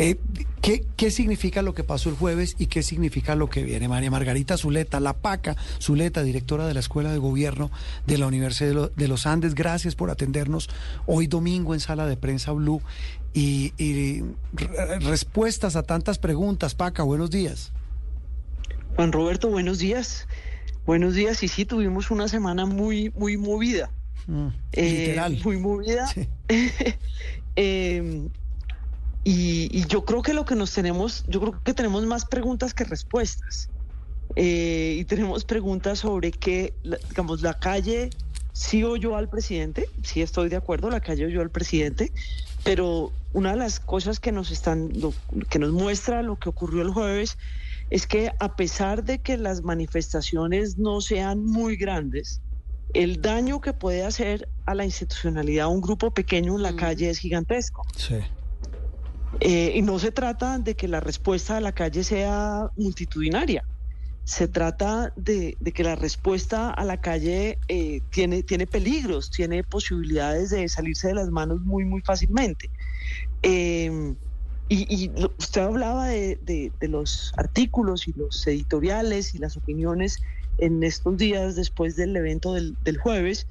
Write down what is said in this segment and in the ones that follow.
Eh, ¿qué, ¿Qué significa lo que pasó el jueves y qué significa lo que viene? María Margarita Zuleta, la PACA Zuleta, directora de la Escuela de Gobierno de la Universidad de los Andes, gracias por atendernos hoy domingo en Sala de Prensa Blue y, y respuestas a tantas preguntas. Paca, buenos días. Juan Roberto, buenos días. Buenos días, y sí, tuvimos una semana muy, muy movida. Mm, eh, literal. Muy movida. Em, y, yo creo que lo que nos tenemos, yo creo que tenemos más preguntas que respuestas. Eh, y tenemos preguntas sobre qué, digamos, la calle sí oyó al presidente, sí estoy de acuerdo, la calle oyó al presidente, pero una de las cosas que nos están, que nos muestra lo que ocurrió el jueves es que a pesar de que las manifestaciones no sean muy grandes, el daño que puede hacer a la institucionalidad un grupo pequeño en la mm. calle es gigantesco. Sí. Eh, y no se trata de que la respuesta a la calle sea multitudinaria. Se trata de, que la respuesta a la calle eh, tiene, tiene peligros, tiene posibilidades de salirse de las manos muy, muy fácilmente. Eh, y, usted hablaba de, los artículos y los editoriales y las opiniones en estos días después del evento del, jueves,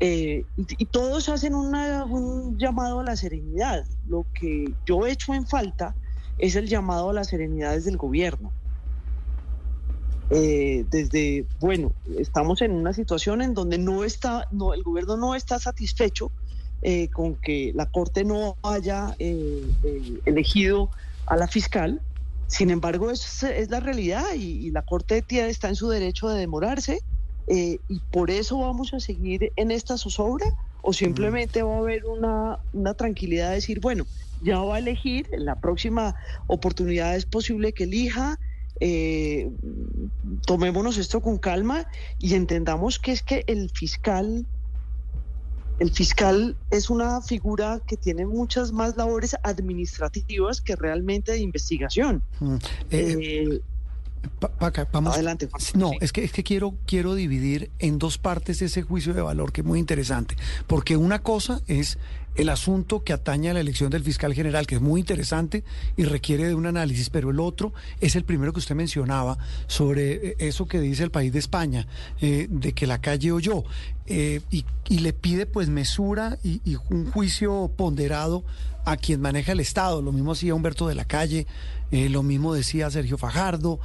eh, y, todos hacen un llamado a la serenidad. Lo que yo he hecho en falta es el llamado a la serenidad desde el gobierno. Eh, desde, bueno, estamos en una situación en donde no está, no, el gobierno no está satisfecho eh, con que la Corte no haya elegido a la fiscal, sin embargo, es, es la realidad y, la Corte está en su derecho de demorarse eh, y por eso vamos a seguir en esta zozobra o simplemente va a haber una, tranquilidad de decir, bueno, ya va a elegir, en la próxima oportunidad es posible que elija, eh, tomémonos esto con calma y entendamos que es que el fiscal el fiscal es una figura que tiene muchas más labores administrativas que realmente de investigación. Mm, eh, eh, vamos. Adelante. No, es que es que quiero quiero dividir en dos partes ese juicio de valor que es muy interesante, porque una cosa es el asunto que atañe a la elección del fiscal general, que es muy interesante y requiere de un análisis, pero el otro es el primero que usted mencionaba sobre eh, eso que dice el país de España, eh, de que la calle oyó, eh, y, le pide pues mesura y, un juicio ponderado a quien maneja el Estado. Lo mismo hacía Humberto de la Calle, lo mismo decía Sergio Fajardo,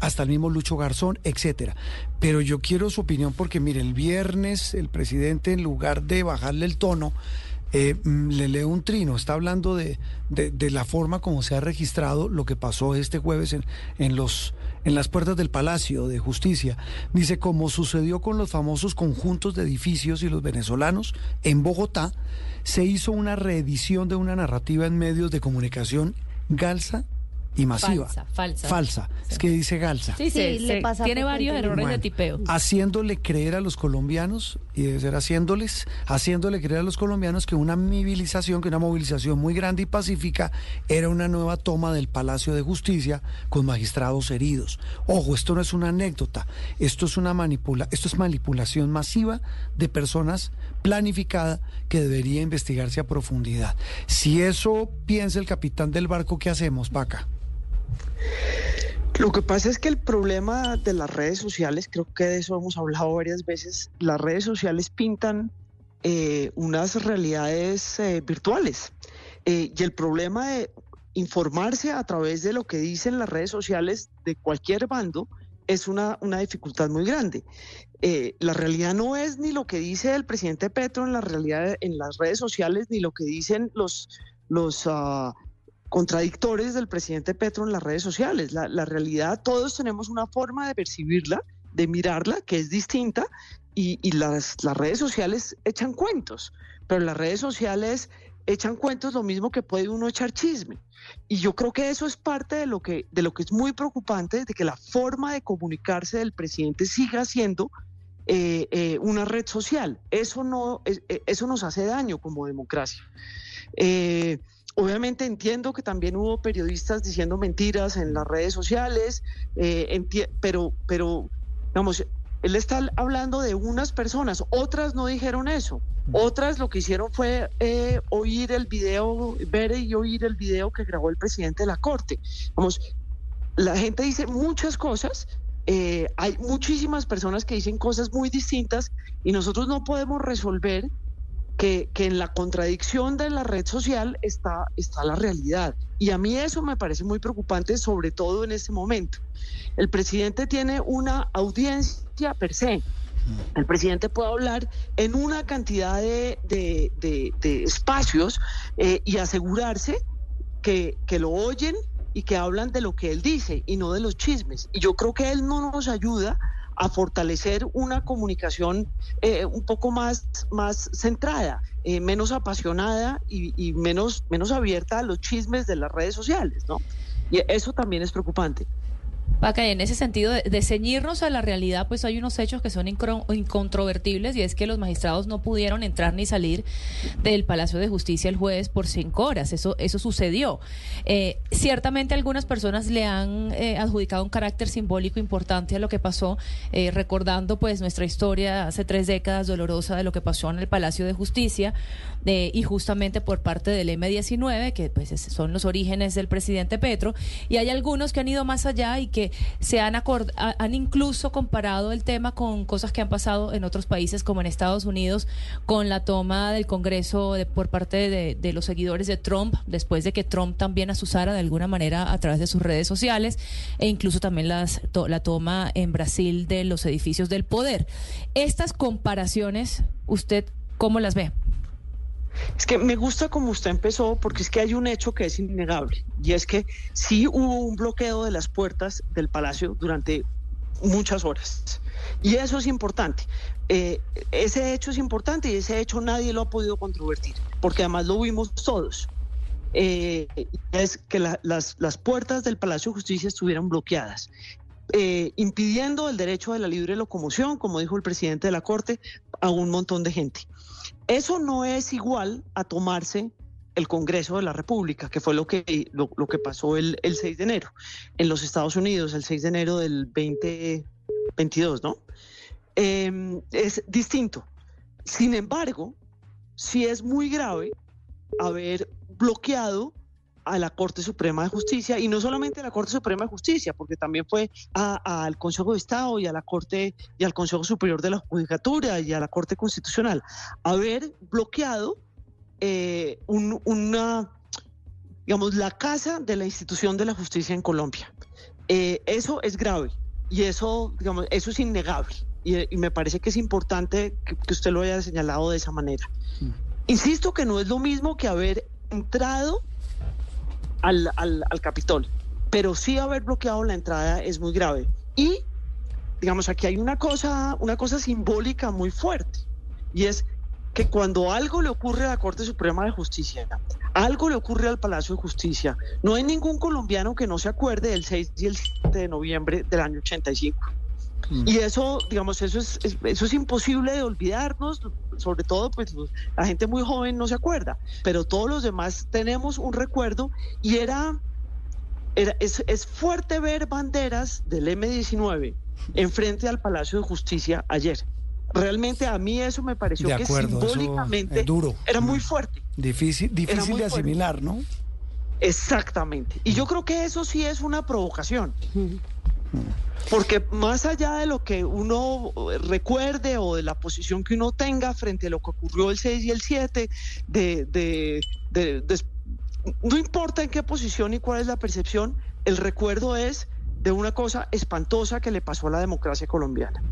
hasta el mismo Lucho Garzón, etcétera. Pero yo quiero su opinión porque, mire, el viernes el presidente, en lugar de bajarle el tono, eh, mm, le leo un trino, está hablando de, de, la forma como se ha registrado lo que pasó este jueves en, en, los, en las puertas del Palacio de Justicia. Dice, como sucedió con los famosos conjuntos de edificios y los venezolanos, en Bogotá se hizo una reedición de una narrativa en medios de comunicación galsa y masiva. Falsa, falsa. Falsa. Es que dice Galsa. Sí, sí, le pasa tiene varios errores de tipeo. Haciéndole creer a los colombianos, y debe ser haciéndoles, haciéndole creer a los colombianos que una movilización, que una movilización muy grande y pacífica era una nueva toma del Palacio de Justicia con magistrados heridos. Ojo, esto no es una anécdota, esto es una manipula, esto es manipulación masiva de personas planificada que debería investigarse a profundidad. Si eso piensa el capitán del barco, ¿qué hacemos, Paca? Lo que pasa es que el problema de las redes sociales, creo que de eso hemos hablado varias veces, las redes sociales pintan eh, unas realidades eh, virtuales. Eh, y el problema de informarse a través de lo que dicen las redes sociales de cualquier bando es una, una dificultad muy grande. la realidad no es ni lo que dice el presidente Petro en la realidad en las redes sociales, ni lo que dicen los, los ah, contradictores del presidente Petro en las redes sociales. La, realidad, todos tenemos una forma de percibirla, de mirarla, que es distinta, y, las, las, redes sociales echan cuentos, pero las redes sociales echan cuentos lo mismo que puede uno echar chisme. Y yo creo que eso es parte de lo que, de lo que es muy preocupante, de que la forma de comunicarse del presidente siga siendo eh, eh, una red social. Eso, no, eh, eso nos hace daño como democracia. Obviamente entiendo que también hubo periodistas diciendo mentiras en las redes sociales, eh, pero, pero, vamos, él está hablando de unas personas, otras no dijeron eso. Otras lo que hicieron fue eh, oír el video, ver y oír el video que grabó el presidente de la Corte. Vamos, la gente dice muchas cosas, eh, hay muchísimas personas que dicen cosas muy distintas y nosotros no podemos resolver que, en la contradicción de la red social está, está la realidad. Y a mí eso me parece muy preocupante, sobre todo en este momento. El presidente tiene una audiencia per se. El presidente puede hablar en una cantidad de, espacios eh, y asegurarse que, que lo oyen y que hablan de lo que él dice y no de los chismes. Y yo creo que él no nos ayuda a fortalecer una comunicación eh, un poco más, más centrada, eh, menos apasionada y, menos, menos abierta a los chismes de las redes sociales, ¿no? Y eso también es preocupante. Paca, en ese sentido de, ceñirnos a la realidad, pues hay unos hechos que son incontrovertibles y es que los magistrados no pudieron entrar ni salir del Palacio de Justicia el jueves por cinco horas. Eso, eso sucedió. Eh, ciertamente algunas personas le han eh, adjudicado un carácter simbólico importante a lo que pasó, eh, recordando pues nuestra historia hace tres décadas dolorosa de lo que pasó en el Palacio de Justicia y justamente por parte del M19, que pues son los orígenes del presidente Petro, y hay algunos que han ido más allá y que se han, han incluso comparado el tema con cosas que han pasado en otros países como en Estados Unidos con la toma del Congreso de, por parte de, los seguidores de Trump después de que Trump también asusara de alguna manera a través de sus redes sociales e incluso también las, la toma en Brasil de los edificios del poder. Estas comparaciones, ¿usted cómo las ve? Es que me gusta como usted empezó porque es que hay un hecho que es innegable y es que sí hubo un bloqueo de las puertas del palacio durante muchas horas. Y eso es importante. Eh, ese hecho es importante y ese hecho nadie lo ha podido controvertir, porque además lo vimos todos. Eh, es que las, las, puertas del Palacio de Justicia estuvieron bloqueadas, eh, impidiendo el derecho de la libre locomoción, como dijo el presidente de la Corte, a un montón de gente. Eso no es igual a tomarse el Congreso de la República, que fue lo que, lo, que pasó el, 6 de enero en los Estados Unidos, el 6 de enero del 2022, ¿no? Em, es distinto. Sin embargo, sí es muy grave haber bloqueado a la Corte Suprema de Justicia y no solamente a la Corte Suprema de Justicia, porque también fue al Consejo de Estado y a la Corte y al Consejo Superior de la Judicatura y a la Corte Constitucional, haber bloqueado eh, una, digamos, la casa de la institución de la justicia en Colombia. Eh, eso es grave y eso, digamos, eso es innegable y, me parece que es importante que, que usted lo haya señalado de esa manera. Mm. Insisto que no es lo mismo que haber entrado al, al, al Capitolio. Pero sí haber bloqueado la entrada es muy grave. Y, digamos, aquí hay una cosa, una cosa simbólica muy fuerte, y es que cuando algo le ocurre a la Corte Suprema de Justicia, algo le ocurre al Palacio de Justicia, no hay ningún colombiano que no se acuerde del 6 y el 7 de noviembre del año 85. Mm. Y eso, digamos, eso es, eso es imposible de olvidarnos, sobre todo pues la gente muy joven no se acuerda, pero todos los demás tenemos un recuerdo y era, era es, es fuerte ver banderas del M19 enfrente al Palacio de Justicia ayer. Realmente a mí eso me pareció que simbólicamente duro. era muy fuerte. Difícil, difícil de asimilar, ¿no? Exactamente. Y yo creo que eso sí es una provocación. Porque más allá de lo que uno recuerde o de la posición que uno tenga frente a lo que ocurrió el 6 y el 7, de, no importa en qué posición y cuál es la percepción, el recuerdo es de una cosa espantosa que le pasó a la democracia colombiana.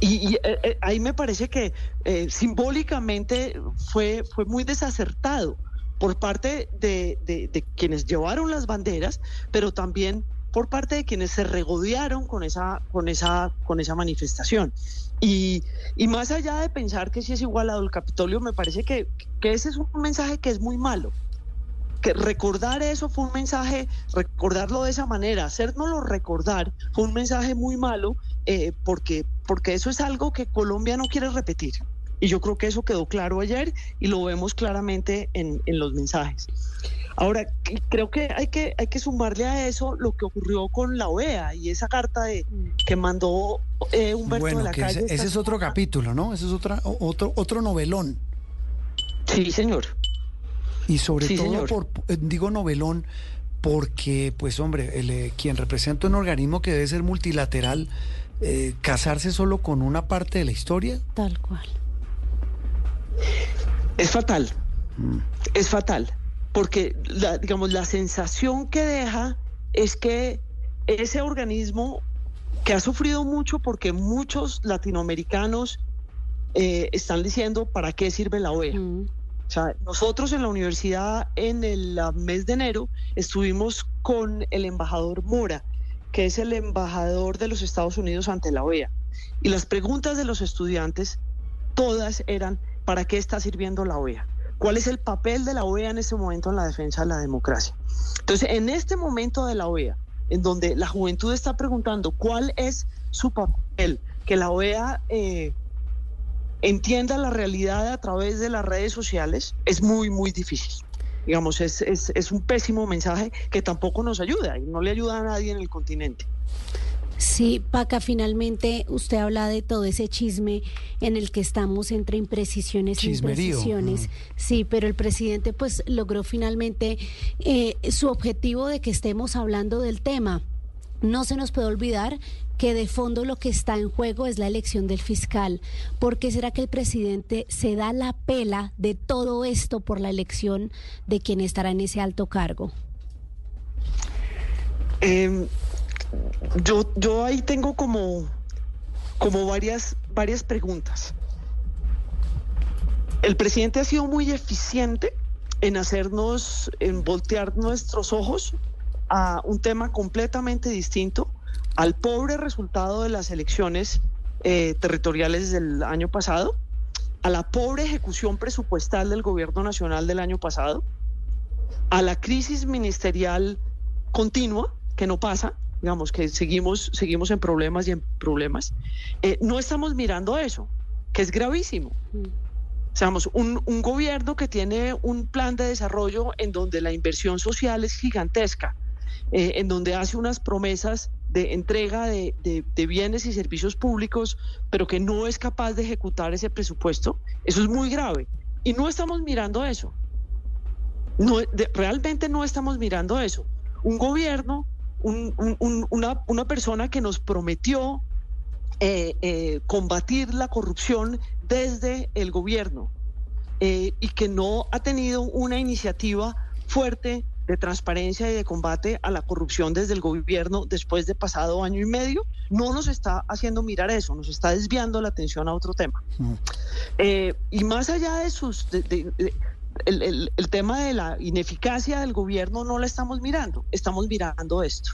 Y, eh, eh, ahí me parece que eh, simbólicamente fue, fue muy desacertado por parte de, quienes llevaron las banderas, pero también por parte de quienes se regodearon con esa, con esa, con esa manifestación. Y, y más allá de pensar que si es igualado el Capitolio, me parece que, que ese es un mensaje que es muy malo que recordar eso fue un mensaje, recordarlo de esa manera, hacérnoslo recordar fue un mensaje muy malo eh, porque, porque eso es algo que Colombia no quiere repetir. Y yo creo que eso quedó claro ayer y lo vemos claramente en, los mensajes. Ahora, creo que hay, que hay que sumarle a eso lo que ocurrió con la OEA y esa carta de, que mandó eh, Humberto de la Calle. Ese, es otro capítulo, ¿no? Ese es otra, otro, otro novelón. Sí, señor. Y sobre todo, por, eh, digo novelón, porque, pues hombre, el, eh, quien representa un organismo que debe ser multilateral, eh, casarse solo con una parte de la historia. Tal cual. Es fatal, mm. es fatal, porque la, digamos, la sensación que deja es que ese organismo que ha sufrido mucho porque muchos latinoamericanos están diciendo para qué sirve la OEA. Mm. O sea, nosotros en la universidad en el mes de enero estuvimos con el embajador Mora, que es el embajador de los Estados Unidos ante la OEA. Y las preguntas de los estudiantes, todas eran, ¿para qué está sirviendo la OEA? ¿Cuál es el papel de la OEA en este momento en la defensa de la democracia? Entonces, en este momento de la OEA, en donde la juventud está preguntando cuál es su papel, que la OEA eh, entienda la realidad a través de las redes sociales, es muy, muy difícil. Digamos, es, es, es un pésimo mensaje que tampoco nos ayuda y no le ayuda a nadie en el continente. Sí, Paca, finalmente usted habla de todo ese chisme en el que estamos entre imprecisiones y imprecisiones. Sí, pero el presidente pues logró finalmente eh, su objetivo de que estemos hablando del tema. No se nos puede olvidar que de fondo lo que está en juego es la elección del fiscal. ¿Por qué será que el presidente se da la pela de todo esto por la elección de quien estará en ese alto cargo? Em, yo, yo ahí tengo como, como varias, varias preguntas. El presidente ha sido muy eficiente en hacernos, en voltear nuestros ojos a un tema completamente distinto, al pobre resultado de las elecciones eh, territoriales del año pasado, a la pobre ejecución presupuestal del gobierno nacional del año pasado, a la crisis ministerial continua que no pasa, digamos que seguimos, seguimos en problemas y en problemas. Eh, no estamos mirando eso, que es gravísimo. Seamos, un, un gobierno que tiene un plan de desarrollo en donde la inversión social es gigantesca, eh, en donde hace unas promesas de entrega de, bienes y servicios públicos, pero que no es capaz de ejecutar ese presupuesto, eso es muy grave. Y no estamos mirando eso. No, realmente no estamos mirando eso. Un gobierno, una, persona que nos prometió eh, eh, combatir la corrupción desde el gobierno y que no ha tenido una iniciativa fuerte de transparencia y de combate a la corrupción desde el gobierno después de pasado año y medio, no nos está haciendo mirar eso, nos está desviando la atención a otro tema. Eh, y más allá de sus... el, tema de la ineficacia del gobierno no la estamos mirando, estamos mirando esto.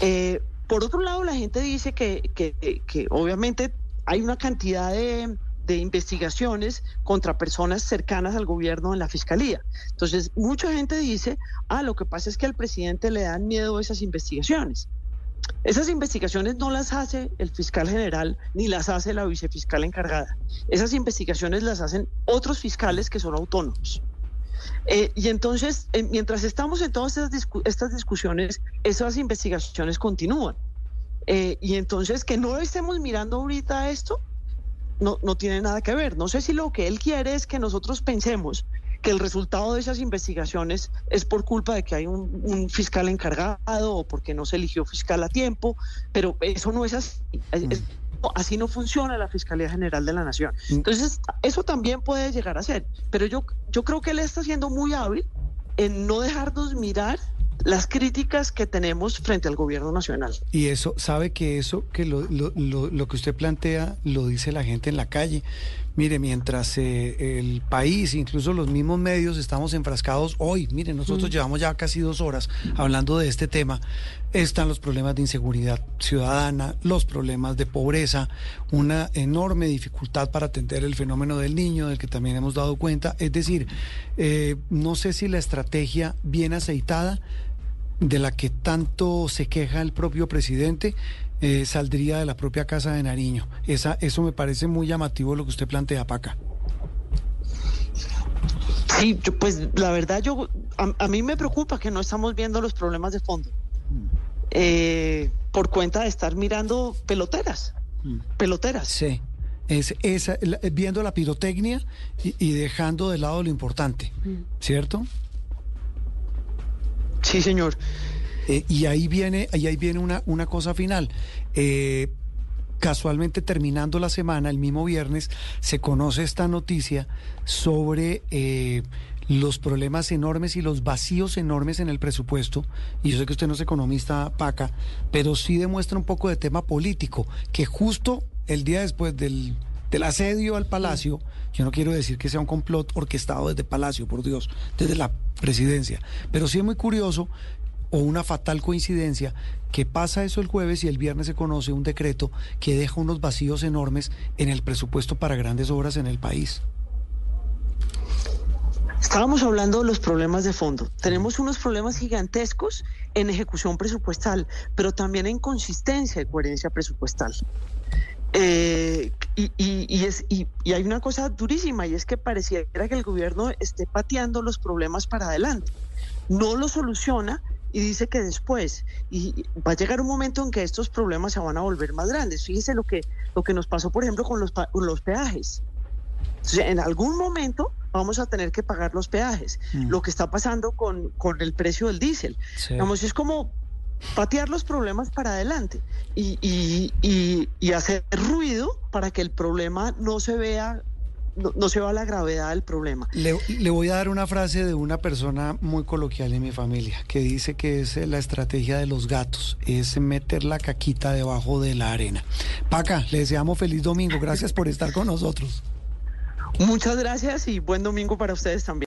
Eh, por otro lado, la gente dice que, que obviamente hay una cantidad de de investigaciones contra personas cercanas al gobierno en la fiscalía. Entonces, mucha gente dice, ah, lo que pasa es que al presidente le dan miedo esas investigaciones. Esas investigaciones no las hace el fiscal general ni las hace la vicefiscal encargada. Esas investigaciones las hacen otros fiscales que son autónomos. Eh, y entonces, eh, mientras estamos en todas estas, discusiones, esas investigaciones continúan. Eh, y entonces, que no estemos mirando ahorita esto, no, no tiene nada que ver. No sé si lo que él quiere es que nosotros pensemos que el resultado de esas investigaciones es por culpa de que hay un, fiscal encargado o porque no se eligió fiscal a tiempo, pero eso no es así. Mm. así no funciona la Fiscalía General de la Nación. Mm. Entonces, eso también puede llegar a ser, pero yo, yo creo que él está siendo muy hábil en no dejarnos mirar las críticas que tenemos frente al gobierno nacional. Y eso, sabe que eso, que lo, lo, lo, que usted plantea, lo dice la gente en la calle. Mire, mientras eh, el país, incluso los mismos medios, estamos enfrascados hoy, mire, nosotros mm. llevamos ya casi dos horas hablando de este tema, están los problemas de inseguridad ciudadana, los problemas de pobreza, una enorme dificultad para atender el fenómeno del niño, del que también hemos dado cuenta. Es decir, eh, no sé si la estrategia bien aceitada, de la que tanto se queja el propio presidente, eh, saldría de la propia Casa de Nariño. Esa, eso me parece muy llamativo lo que usted plantea, Paca. Sí, pues la verdad yo a, mí me preocupa que no estamos viendo los problemas de fondo mm. eh, por cuenta de estar mirando peloteras, mm. peloteras. Sí, es esa, viendo la pirotecnia y, dejando de lado lo importante, mm. ¿cierto? Sí, señor. Eh, y ahí viene, y ahí viene una, una cosa final. Eh, casualmente terminando la semana, el mismo viernes, se conoce esta noticia sobre eh, los problemas enormes y los vacíos enormes en el presupuesto. Y yo sé que usted no es economista, Paca, pero sí demuestra un poco de tema político, que justo el día después del, del asedio al Palacio, yo no quiero decir que sea un complot orquestado desde Palacio, por Dios, desde la presidencia, pero sí es muy curioso o una fatal coincidencia que pasa eso el jueves y el viernes se conoce un decreto que deja unos vacíos enormes en el presupuesto para grandes obras en el país. Estábamos hablando de los problemas de fondo. Tenemos unos problemas gigantescos en ejecución presupuestal, pero también en consistencia y coherencia presupuestal. Eh, y, hay una cosa durísima y es que pareciera que el gobierno esté pateando los problemas para adelante. No lo soluciona y dice que después y va a llegar un momento en que estos problemas se van a volver más grandes. Fíjese lo que lo que nos pasó, por ejemplo, con los, los peajes. en algún momento vamos a tener que pagar los peajes. Mm. Lo que está pasando con, con el precio del diésel. Vamos, es como patear los problemas para adelante y, y, y, hacer ruido para que el problema no se vea no, se va a la gravedad del problema. Le, voy a dar una frase de una persona muy coloquial en mi familia que dice que es la estrategia de los gatos, es meter la caquita debajo de la arena. Paca, le deseamos feliz domingo, gracias por estar con nosotros. Muchas gracias y buen domingo para ustedes también.